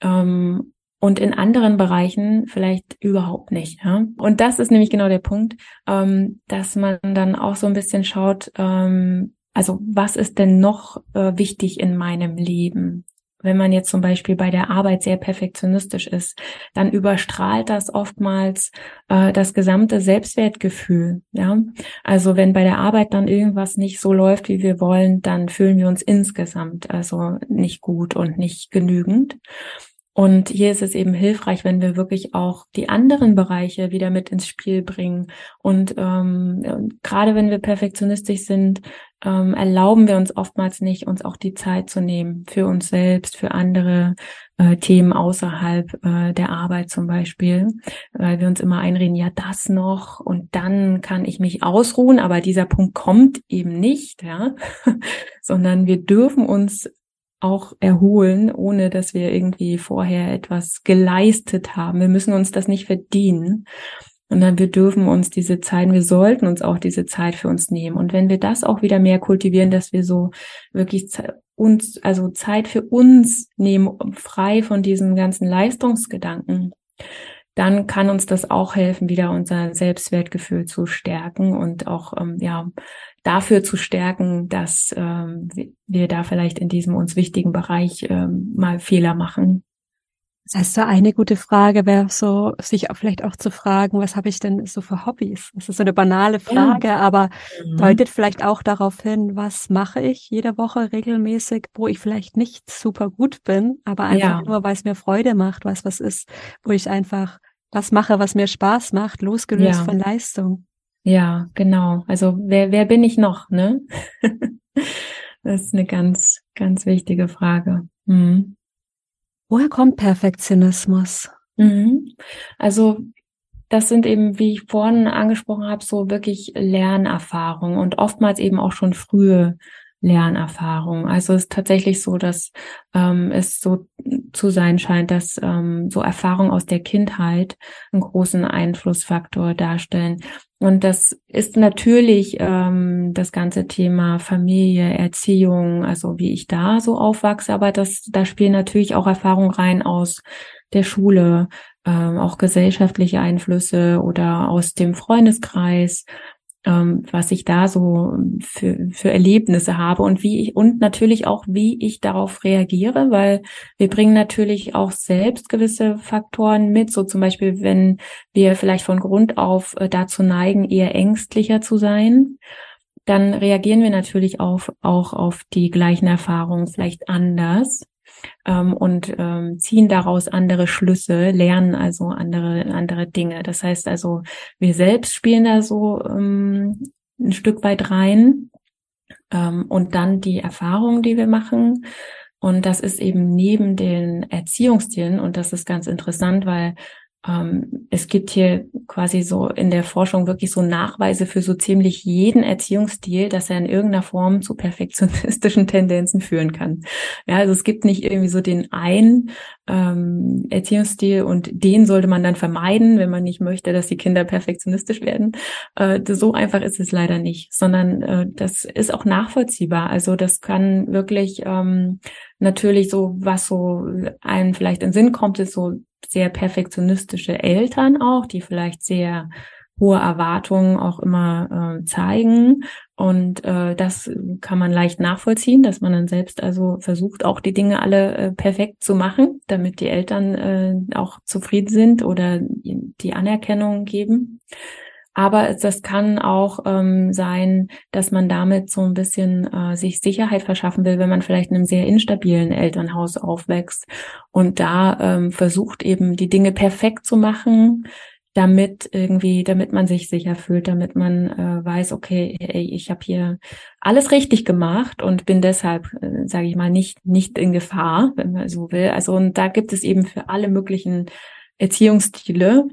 Ähm, und in anderen Bereichen vielleicht überhaupt nicht. Ja? Und das ist nämlich genau der Punkt, ähm, dass man dann auch so ein bisschen schaut, ähm, also was ist denn noch äh, wichtig in meinem Leben? Wenn man jetzt zum Beispiel bei der Arbeit sehr perfektionistisch ist, dann überstrahlt das oftmals äh, das gesamte Selbstwertgefühl. Ja, also wenn bei der Arbeit dann irgendwas nicht so läuft, wie wir wollen, dann fühlen wir uns insgesamt also nicht gut und nicht genügend. Und hier ist es eben hilfreich, wenn wir wirklich auch die anderen Bereiche wieder mit ins Spiel bringen. Und ähm, gerade wenn wir perfektionistisch sind, ähm, erlauben wir uns oftmals nicht, uns auch die Zeit zu nehmen für uns selbst, für andere äh, Themen außerhalb äh, der Arbeit zum Beispiel, weil wir uns immer einreden, ja das noch und dann kann ich mich ausruhen, aber dieser Punkt kommt eben nicht, ja, sondern wir dürfen uns auch erholen, ohne dass wir irgendwie vorher etwas geleistet haben. Wir müssen uns das nicht verdienen. sondern wir dürfen uns diese Zeit, wir sollten uns auch diese Zeit für uns nehmen. Und wenn wir das auch wieder mehr kultivieren, dass wir so wirklich uns, also Zeit für uns nehmen, frei von diesen ganzen Leistungsgedanken, dann kann uns das auch helfen, wieder unser Selbstwertgefühl zu stärken und auch ähm, ja dafür zu stärken, dass ähm, wir da vielleicht in diesem uns wichtigen Bereich ähm, mal Fehler machen. Das heißt, so eine gute Frage wäre so, sich auch vielleicht auch zu fragen, was habe ich denn so für Hobbys? Das ist so eine banale Frage, ja. aber mhm. deutet vielleicht auch darauf hin, was mache ich jede Woche regelmäßig, wo ich vielleicht nicht super gut bin, aber einfach ja. nur, weil es mir Freude macht, was was ist, wo ich einfach was mache, was mir Spaß macht, losgelöst ja. von Leistung. Ja, genau. Also wer, wer bin ich noch, ne? das ist eine ganz, ganz wichtige Frage. Mhm. Woher kommt Perfektionismus? Mhm. Also das sind eben, wie ich vorhin angesprochen habe, so wirklich Lernerfahrungen und oftmals eben auch schon frühe Lernerfahrung. Also es ist tatsächlich so, dass ähm, es so zu sein scheint, dass ähm, so Erfahrungen aus der Kindheit einen großen Einflussfaktor darstellen. Und das ist natürlich ähm, das ganze Thema Familie, Erziehung, also wie ich da so aufwachse, aber das, da spielen natürlich auch Erfahrungen rein aus der Schule, ähm, auch gesellschaftliche Einflüsse oder aus dem Freundeskreis ähm, was ich da so für, für Erlebnisse habe und wie ich und natürlich auch, wie ich darauf reagiere, weil wir bringen natürlich auch selbst gewisse Faktoren mit, so zum Beispiel, wenn wir vielleicht von Grund auf äh, dazu neigen, eher ängstlicher zu sein, dann reagieren wir natürlich auf, auch auf die gleichen Erfahrungen vielleicht anders ähm, und ähm, ziehen daraus andere Schlüsse, lernen also andere, andere Dinge. Das heißt also, wir selbst spielen da so ähm, ein Stück weit rein ähm, und dann die Erfahrungen, die wir machen. Und das ist eben neben den Erziehungsstilen und das ist ganz interessant, weil es gibt hier quasi so in der Forschung wirklich so Nachweise für so ziemlich jeden Erziehungsstil, dass er in irgendeiner Form zu perfektionistischen Tendenzen führen kann. Ja, also es gibt nicht irgendwie so den einen ähm, Erziehungsstil und den sollte man dann vermeiden, wenn man nicht möchte, dass die Kinder perfektionistisch werden. Äh, so einfach ist es leider nicht, sondern äh, das ist auch nachvollziehbar. Also das kann wirklich ähm, natürlich so, was so einem vielleicht in Sinn kommt, ist so sehr perfektionistische Eltern auch, die vielleicht sehr hohe Erwartungen auch immer äh, zeigen. Und äh, das kann man leicht nachvollziehen, dass man dann selbst also versucht, auch die Dinge alle äh, perfekt zu machen, damit die Eltern äh, auch zufrieden sind oder die Anerkennung geben. Aber das kann auch ähm, sein, dass man damit so ein bisschen äh, sich Sicherheit verschaffen will, wenn man vielleicht in einem sehr instabilen Elternhaus aufwächst und da ähm, versucht eben die Dinge perfekt zu machen, damit irgendwie, damit man sich sicher fühlt, damit man äh, weiß, okay, ey, ich habe hier alles richtig gemacht und bin deshalb, äh, sage ich mal, nicht nicht in Gefahr, wenn man so will. Also und da gibt es eben für alle möglichen Erziehungsstile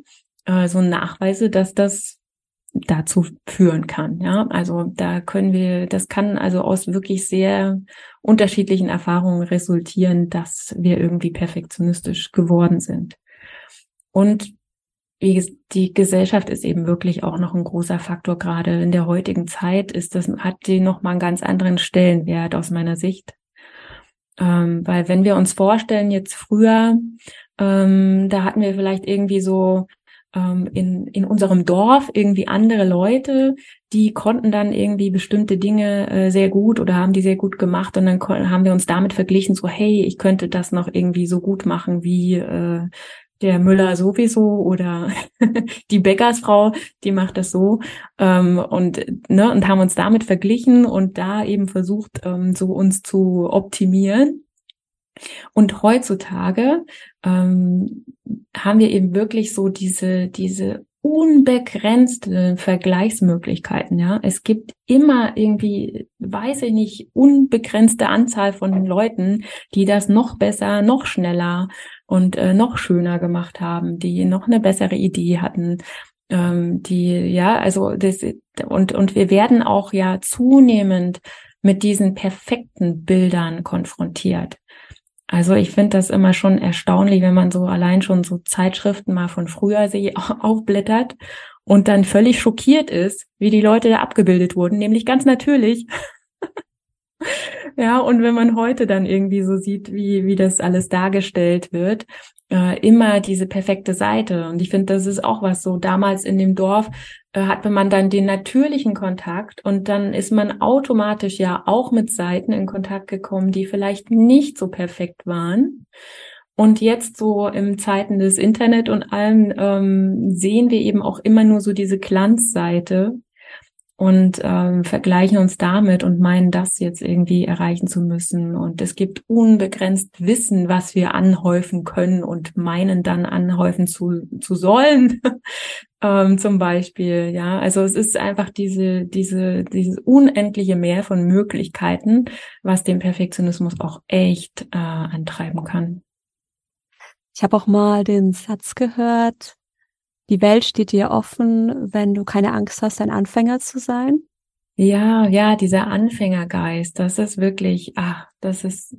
äh, so Nachweise, dass das dazu führen kann. Ja, also da können wir, das kann also aus wirklich sehr unterschiedlichen Erfahrungen resultieren, dass wir irgendwie perfektionistisch geworden sind. Und wie die Gesellschaft ist eben wirklich auch noch ein großer Faktor. Gerade in der heutigen Zeit ist das, hat die noch mal einen ganz anderen Stellenwert aus meiner Sicht. Ähm, weil wenn wir uns vorstellen, jetzt früher, ähm, da hatten wir vielleicht irgendwie so ähm, in, in unserem Dorf irgendwie andere Leute, die konnten dann irgendwie bestimmte Dinge äh, sehr gut oder haben die sehr gut gemacht und dann haben wir uns damit verglichen, so hey, ich könnte das noch irgendwie so gut machen wie äh, der Müller sowieso oder die Bäckersfrau, die macht das so. Ähm, und ne und haben uns damit verglichen und da eben versucht ähm, so uns zu optimieren und heutzutage ähm, haben wir eben wirklich so diese, diese unbegrenzte Vergleichsmöglichkeiten, ja. Es gibt immer irgendwie, weiß ich nicht, unbegrenzte Anzahl von Leuten, die das noch besser, noch schneller und äh, noch schöner gemacht haben, die noch eine bessere Idee hatten, ähm, die, ja, also das, und, und wir werden auch ja zunehmend mit diesen perfekten Bildern konfrontiert. Also ich finde das immer schon erstaunlich, wenn man so allein schon so Zeitschriften mal von früher sich aufblättert und dann völlig schockiert ist, wie die Leute da abgebildet wurden, nämlich ganz natürlich. ja, und wenn man heute dann irgendwie so sieht, wie, wie das alles dargestellt wird, äh, immer diese perfekte Seite. Und ich finde, das ist auch was so. Damals in dem Dorf hatte man dann den natürlichen Kontakt und dann ist man automatisch ja auch mit Seiten in Kontakt gekommen, die vielleicht nicht so perfekt waren. Und jetzt so im Zeiten des Internet und allem ähm, sehen wir eben auch immer nur so diese Glanzseite und ähm, vergleichen uns damit und meinen, das jetzt irgendwie erreichen zu müssen. Und es gibt unbegrenzt Wissen, was wir anhäufen können und meinen dann anhäufen zu, zu sollen. ähm, zum Beispiel, ja. Also es ist einfach diese, diese, dieses unendliche Mehr von Möglichkeiten, was den Perfektionismus auch echt äh, antreiben kann. Ich habe auch mal den Satz gehört, die Welt steht dir offen, wenn du keine Angst hast, ein Anfänger zu sein. Ja, ja, dieser Anfängergeist, das ist wirklich, ah, das ist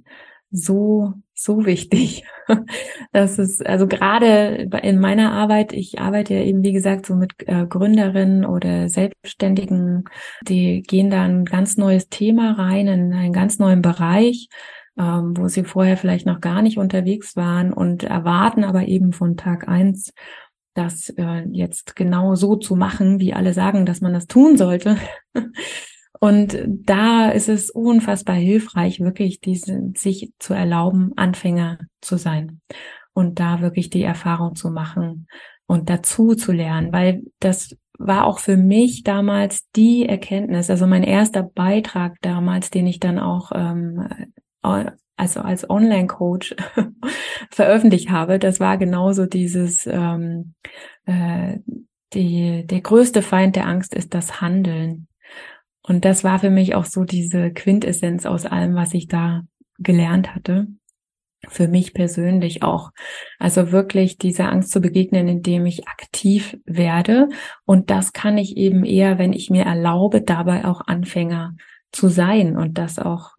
so, so wichtig. Das ist, also gerade in meiner Arbeit, ich arbeite ja eben, wie gesagt, so mit äh, Gründerinnen oder Selbstständigen, die gehen da ein ganz neues Thema rein, in einen ganz neuen Bereich, ähm, wo sie vorher vielleicht noch gar nicht unterwegs waren und erwarten aber eben von Tag eins das äh, jetzt genau so zu machen, wie alle sagen, dass man das tun sollte. Und da ist es unfassbar hilfreich, wirklich diese, sich zu erlauben, Anfänger zu sein und da wirklich die Erfahrung zu machen und dazu zu lernen, weil das war auch für mich damals die Erkenntnis, also mein erster Beitrag damals, den ich dann auch ähm, also als Online-Coach veröffentlicht habe, das war genauso dieses, ähm, äh, die, der größte Feind der Angst ist das Handeln. Und das war für mich auch so diese Quintessenz aus allem, was ich da gelernt hatte. Für mich persönlich auch. Also wirklich dieser Angst zu begegnen, indem ich aktiv werde. Und das kann ich eben eher, wenn ich mir erlaube, dabei auch Anfänger zu sein und das auch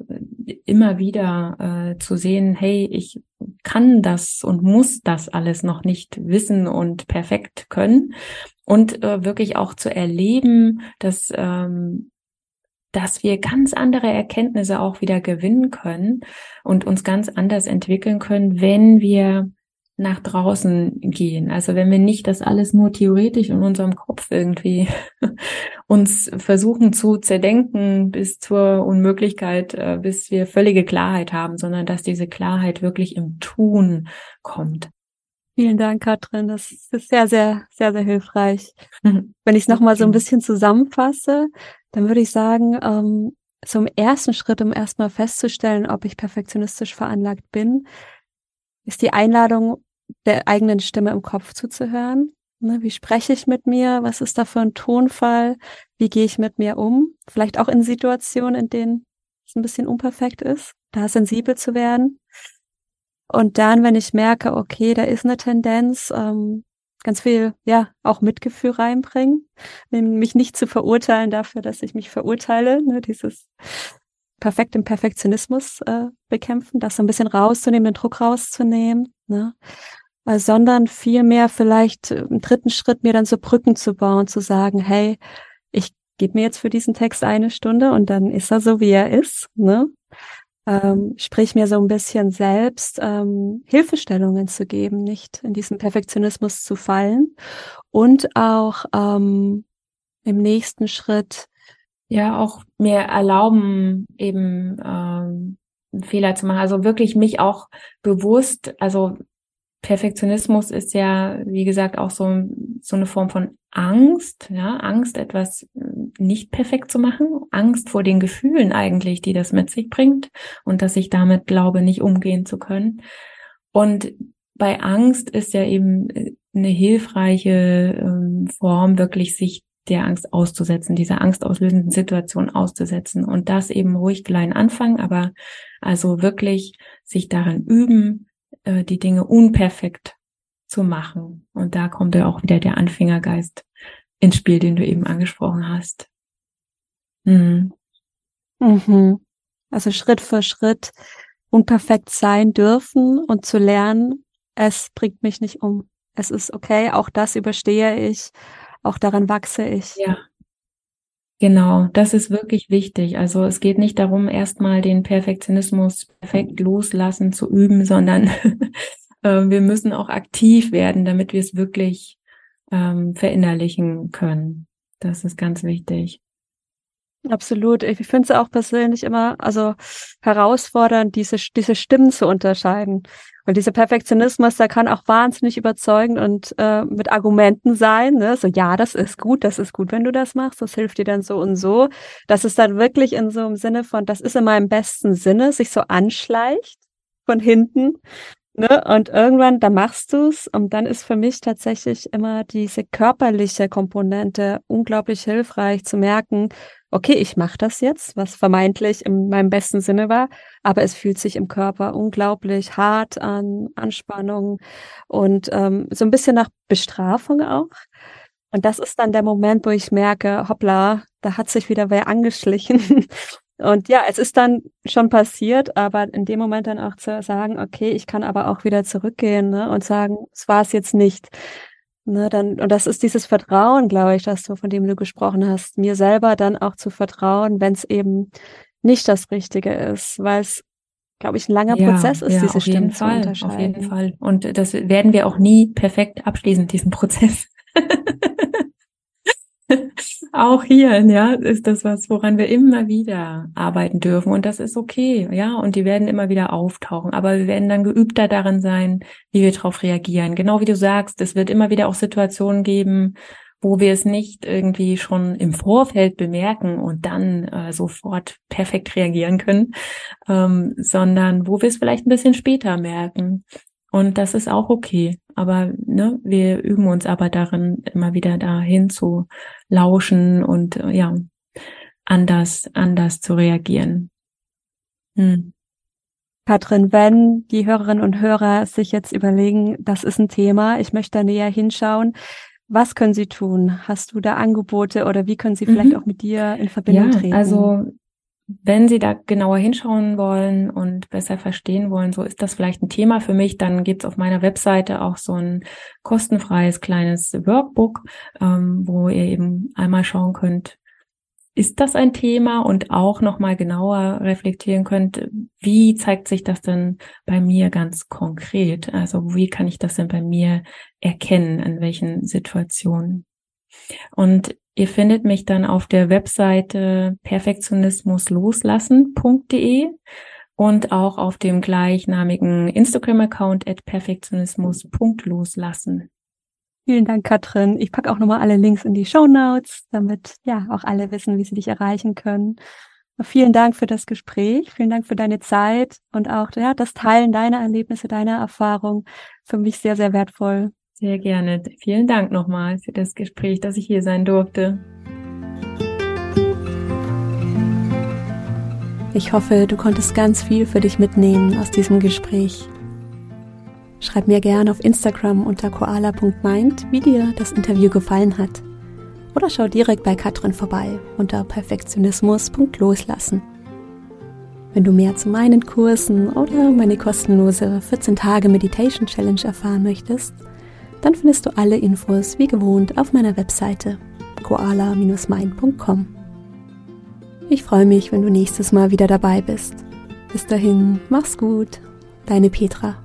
immer wieder äh, zu sehen, hey, ich kann das und muss das alles noch nicht wissen und perfekt können. Und äh, wirklich auch zu erleben, dass ähm, dass wir ganz andere Erkenntnisse auch wieder gewinnen können und uns ganz anders entwickeln können, wenn wir nach draußen gehen. Also wenn wir nicht das alles nur theoretisch in unserem Kopf irgendwie uns versuchen zu zerdenken bis zur Unmöglichkeit, äh, bis wir völlige Klarheit haben, sondern dass diese Klarheit wirklich im Tun kommt. Vielen Dank, Katrin. Das ist sehr, sehr, sehr, sehr hilfreich. Wenn ich es nochmal so ein bisschen zusammenfasse, dann würde ich sagen, ähm, zum ersten Schritt, um erstmal festzustellen, ob ich perfektionistisch veranlagt bin, ist die Einladung, der eigenen Stimme im Kopf zuzuhören, Ne, wie spreche ich mit mir? Was ist da für ein Tonfall? Wie gehe ich mit mir um? Vielleicht auch in Situationen, in denen es ein bisschen unperfekt ist, da sensibel zu werden. Und dann, wenn ich merke, okay, da ist eine Tendenz, ähm, ganz viel, ja, auch Mitgefühl reinbringen, mich nicht zu verurteilen dafür, dass ich mich verurteile, ne, dieses perfekt im Perfektionismus äh, bekämpfen, das so ein bisschen rauszunehmen, den Druck rauszunehmen, ne, äh, sondern vielmehr vielleicht im dritten Schritt mir dann so Brücken zu bauen, zu sagen, hey, ich gebe mir jetzt für diesen Text eine Stunde und dann ist er so, wie er ist, ne, ähm, sprich mir so ein bisschen selbst ähm, Hilfestellungen zu geben, nicht in diesen Perfektionismus zu fallen und auch ähm, im nächsten Schritt ja auch mir erlauben eben ähm, Fehler zu machen, also wirklich mich auch bewusst, also Perfektionismus ist ja, wie gesagt, auch so, so eine Form von Angst, ja, Angst, etwas nicht perfekt zu machen, Angst vor den Gefühlen eigentlich, die das mit sich bringt und dass ich damit glaube, nicht umgehen zu können. Und bei Angst ist ja eben äh, eine hilfreiche ähm, Form, wirklich sich der Angst auszusetzen, dieser angstauslösenden Situation auszusetzen und das eben ruhig klein anfangen, aber also wirklich sich daran üben, äh, die Dinge unperfekt zu machen. Und da kommt ja auch wieder der Anfängergeist ins Spiel, den du eben angesprochen hast. Mhm. Mhm. Also Schritt für Schritt unperfekt sein dürfen und zu lernen, es bringt mich nicht um. Es ist okay, auch das überstehe ich, auch daran wachse ich. Ja. Genau, das ist wirklich wichtig. Also es geht nicht darum, erstmal den Perfektionismus perfekt loslassen zu üben, sondern äh, wir müssen auch aktiv werden, damit wir es wirklich ähm, verinnerlichen können. Das ist ganz wichtig. Absolut. Ich finde es auch persönlich immer also herausfordernd, diese, diese Stimmen zu unterscheiden. Weil dieser Perfektionismus, der kann auch wahnsinnig überzeugend und äh, mit Argumenten sein. Ne? So, ja, das ist gut, das ist gut, wenn du das machst, das hilft dir dann so und so. Dass es dann wirklich in so einem Sinne von, das ist in meinem besten Sinne, sich so anschleicht von hinten. Ne? Und irgendwann, da machst du's und dann ist für mich tatsächlich immer diese körperliche Komponente unglaublich hilfreich zu merken, okay, ich mache das jetzt, was vermeintlich in meinem besten Sinne war, aber es fühlt sich im Körper unglaublich hart an, Anspannung und ähm, so ein bisschen nach Bestrafung auch. Und das ist dann der Moment, wo ich merke, hoppla, da hat sich wieder wer angeschlichen. Und ja, es ist dann schon passiert, aber in dem Moment dann auch zu sagen, okay, ich kann aber auch wieder zurückgehen ne, und sagen, es war es jetzt nicht. Ne, dann, und das ist dieses Vertrauen, glaube ich, dass du, von dem du gesprochen hast, mir selber dann auch zu vertrauen, wenn es eben nicht das Richtige ist, weil es, glaube ich, ein langer ja, Prozess ist, ja, diese Stimmen zu Fall, unterscheiden. Auf jeden Fall. Und das werden wir auch nie perfekt abschließen, diesen Prozess. Auch hier, ja, ist das was, woran wir immer wieder arbeiten dürfen. Und das ist okay, ja. Und die werden immer wieder auftauchen. Aber wir werden dann geübter darin sein, wie wir darauf reagieren. Genau wie du sagst, es wird immer wieder auch Situationen geben, wo wir es nicht irgendwie schon im Vorfeld bemerken und dann äh, sofort perfekt reagieren können, ähm, sondern wo wir es vielleicht ein bisschen später merken. Und das ist auch okay. Aber ne, wir üben uns aber darin, immer wieder dahin zu lauschen und äh, ja, anders, anders zu reagieren. Hm. Katrin, wenn die Hörerinnen und Hörer sich jetzt überlegen, das ist ein Thema, ich möchte da näher hinschauen, was können sie tun? Hast du da Angebote oder wie können sie vielleicht mhm. auch mit dir in Verbindung ja, treten? Also wenn Sie da genauer hinschauen wollen und besser verstehen wollen, so ist das vielleicht ein Thema für mich, dann gibt's auf meiner Webseite auch so ein kostenfreies kleines Workbook, ähm, wo ihr eben einmal schauen könnt, ist das ein Thema und auch nochmal genauer reflektieren könnt, wie zeigt sich das denn bei mir ganz konkret? Also wie kann ich das denn bei mir erkennen, an welchen Situationen? Und Ihr findet mich dann auf der Webseite perfektionismusloslassen.de und auch auf dem gleichnamigen Instagram-Account at perfektionismus.loslassen. Vielen Dank, Katrin. Ich packe auch nochmal alle Links in die Show Notes, damit ja auch alle wissen, wie sie dich erreichen können. Vielen Dank für das Gespräch. Vielen Dank für deine Zeit und auch ja, das Teilen deiner Erlebnisse, deiner Erfahrung. Für mich sehr, sehr wertvoll. Sehr gerne. Vielen Dank nochmal für das Gespräch, dass ich hier sein durfte. Ich hoffe, du konntest ganz viel für dich mitnehmen aus diesem Gespräch. Schreib mir gerne auf Instagram unter koala.mind, wie dir das Interview gefallen hat. Oder schau direkt bei Katrin vorbei unter perfektionismus.loslassen. Wenn du mehr zu meinen Kursen oder meine kostenlose 14 Tage Meditation Challenge erfahren möchtest, dann findest du alle Infos wie gewohnt auf meiner Webseite koala-mind.com. Ich freue mich, wenn du nächstes Mal wieder dabei bist. Bis dahin, mach's gut, deine Petra.